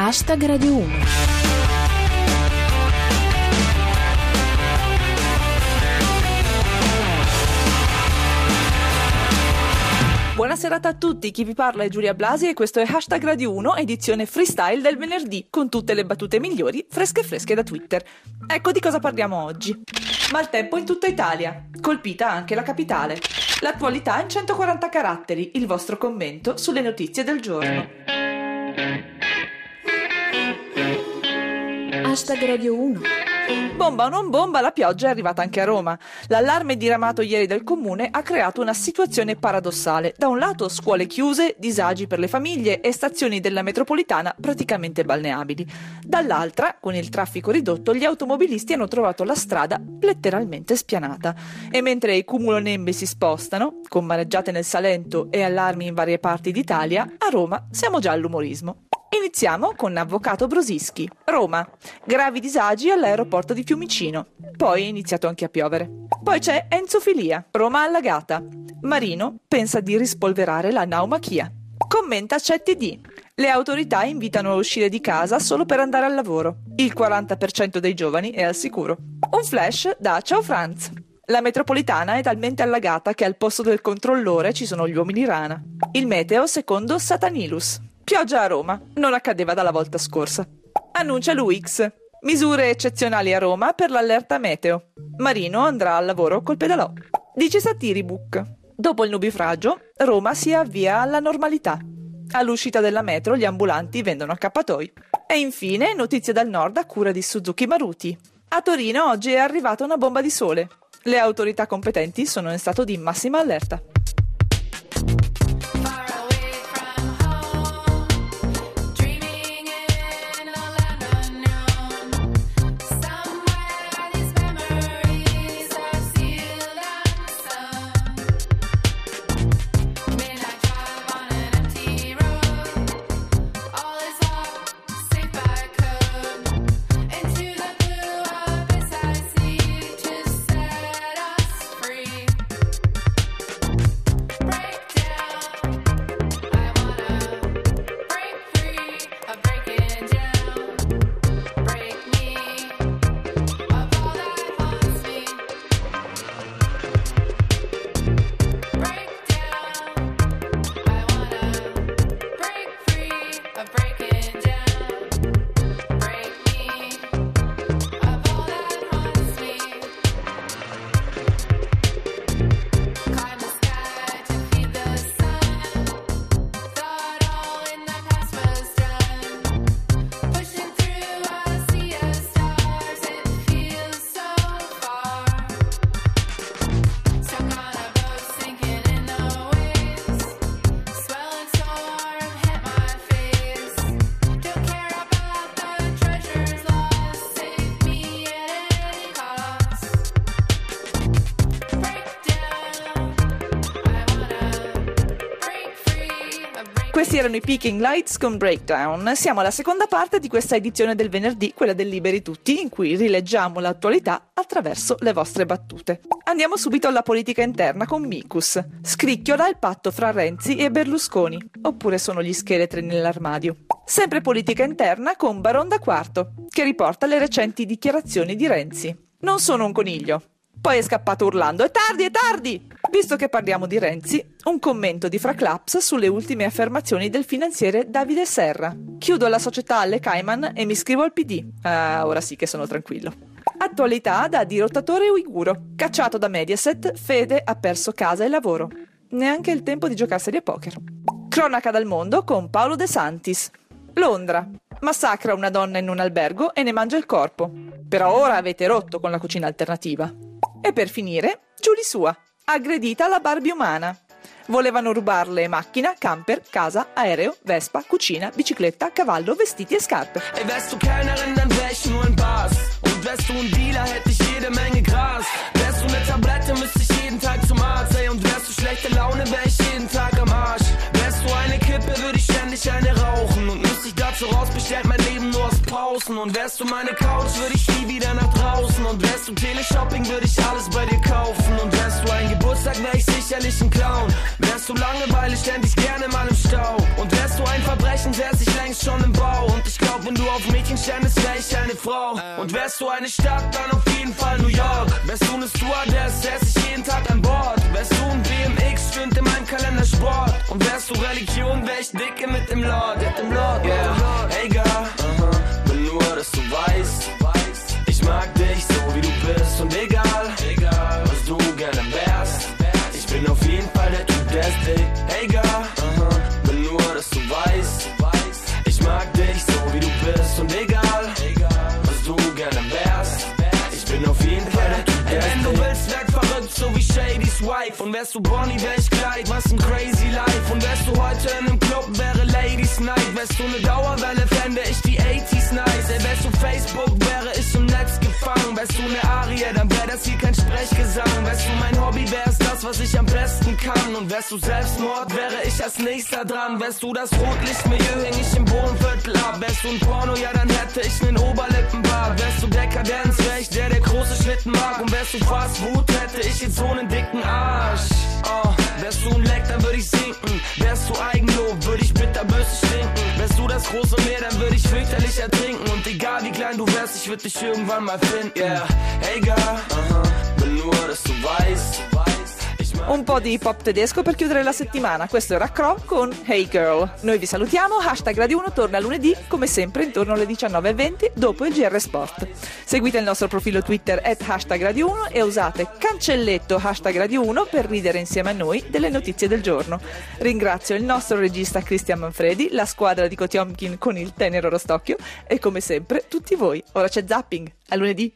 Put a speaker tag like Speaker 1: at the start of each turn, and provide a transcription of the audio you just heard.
Speaker 1: Hashtag Radio 1.
Speaker 2: Buona serata a tutti, chi vi parla è Giulia Blasi e questo è Hashtag Radio 1, edizione freestyle del venerdì, con tutte le battute migliori, fresche fresche da Twitter. Ecco di cosa parliamo oggi. Maltempo in tutta Italia, colpita anche la capitale. L'attualità in 140 caratteri, il vostro commento sulle notizie del giorno.
Speaker 1: Hashtag Radio 1.
Speaker 2: Bomba o non bomba, la pioggia è arrivata anche a Roma. L'allarme diramato ieri dal comune ha creato una situazione paradossale. Da un lato scuole chiuse, disagi per le famiglie e stazioni della metropolitana praticamente balneabili. Dall'altra, con il traffico ridotto, gli automobilisti hanno trovato la strada letteralmente spianata. E mentre i cumulonembi si spostano, con mareggiate nel Salento e allarmi in varie parti d'Italia, a Roma siamo già all'umorismo. Iniziamo con Avvocato Brosischi, Roma. Gravi disagi all'aeroporto di Fiumicino. Poi è iniziato anche a piovere. Poi c'è Enzo Filia, Roma allagata. Marino pensa di rispolverare la naumachia. Commenta CTD. Le autorità invitano a uscire di casa solo per andare al lavoro. Il 40% dei giovani è al sicuro. Un flash da Ciao Franz. La metropolitana è talmente allagata che al posto del controllore ci sono gli uomini rana. Il meteo secondo Satanilus. Pioggia a Roma, non accadeva dalla volta scorsa. Annuncia l'UX. Misure eccezionali a Roma per l'allerta meteo. Marino andrà al lavoro col pedalò. Dice Satiribook. Dopo il nubifragio, Roma si avvia alla normalità. All'uscita della metro gli ambulanti vendono accappatoi. E infine notizie dal nord a cura di Suzuki Maruti. A Torino oggi è arrivata una bomba di sole. Le autorità competenti sono in stato di massima allerta. Questi erano i Peaking Lights con Breakdown. Siamo alla seconda parte di questa edizione del venerdì, quella del Liberi Tutti, in cui rileggiamo l'attualità attraverso le vostre battute. Andiamo subito alla politica interna con Micus. Scricchiola il patto fra Renzi e Berlusconi, oppure sono gli scheletri nell'armadio. Sempre politica interna con Baronda Quarto, che riporta le recenti dichiarazioni di Renzi. Non sono un coniglio. Poi è scappato urlando: È tardi, è tardi! Visto che parliamo di Renzi, un commento di Fraclaps sulle ultime affermazioni del finanziere Davide Serra. Chiudo la società alle Cayman e mi iscrivo al PD. Ah, ora sì che sono tranquillo. Attualità da dirottatore uiguro. Cacciato da Mediaset, Fede ha perso casa e lavoro. Neanche il tempo di giocarseli a poker. Cronaca dal mondo con Paolo De Santis. Londra. Massacra una donna in un albergo e ne mangia il corpo. Però ora avete rotto con la cucina alternativa. E per finire, Giulia Sua aggredita la Barbie umana. Volevano rubarle macchina, camper, casa, aereo, Vespa, cucina, bicicletta, cavallo, vestiti e scarpe.
Speaker 3: Ey, wärst du Kellnerin, dann wär ich nur ein Bars. Und wärst du ein Dealer, hätte ich jede Menge Gras. Wärst du eine Tablette, müsste ich jeden Tag zum Arzt. Ey, und wärst du schlechte Laune, wär ich jeden Tag Pausen. Und wärst du meine Couch, würde ich nie wieder nach draußen. Und wärst du Teleshopping, würde ich alles bei dir kaufen. Und wärst du ein Geburtstag, wär ich sicherlich ein Clown. Wärst du Langeweile, ständ ich gerne mal im Stau. Und wärst du ein Verbrechen, wär's ich längst schon im Bau. Und ich glaub, auf Mädchen ständig wär ich eine Frau. Und wärst du eine Stadt, dann auf jeden Fall New York. Wärst du eine Stewardess, säß ich jeden Tag an Bord. Wärst du ein BMX, stünd in meinem Kalender Sport. Und wärst du Religion, wär ich dicke mit dem Lord, mit dem Lord, yeah. Bist und egal, egal was du gerne wärst. Ich bin auf jeden Fall der Typ, der ist dick. Hey Und wärst du Bonnie, wär ich Kleid, was ein crazy life. Und wärst du heute in einem Club, wäre Ladies Night. Wärst du eine Dauerwelle, fände ich die 80s nice. Ey, wärst du Facebook, wäre ich im Netz gefangen. Wärst du eine Arie, dann wär das hier kein Sprechgesang. Wärst du mein Hobby, wär's das, was ich am besten kann. Und wärst du Selbstmord, wäre ich als nächster dran. Wärst du das Rotlichtmilieu, häng ich im Bodenviertel ab. Wärst du ein Porno, ja, dann hätte ich nen Oberlippenbart. Wärst du Dekadenz, wär ich der, der große Schlitten mag. Und wärst du Fast Food, hätte ich jetzt so nen dicken Arsch. Oh, wärst du ein Leck, dann würd ich sinken. Wärst du Eigenlob, würd ich bitterböse stinken. Wärst du das große Meer, dann würd ich fürchterlich ertrinken. Und egal wie klein du wärst, ich würd dich irgendwann mal finden. Yeah, hey girl, will nur, dass du weißt.
Speaker 2: Un po' di hip hop tedesco per chiudere la settimana. Questo era Crow con Hey Girl. Noi vi salutiamo. Hashtag Radio 1 torna lunedì, come sempre, intorno alle 19.20 dopo il GR Sport. Seguite il nostro profilo Twitter at hashtag Radio 1 e usate cancelletto hashtag Radio 1 per ridere insieme a noi delle notizie del giorno. Ringrazio il nostro regista Cristian Manfredi, la squadra di Kotiomkin con il tenero Rostocchio e come sempre tutti voi. Ora c'è zapping. A lunedì.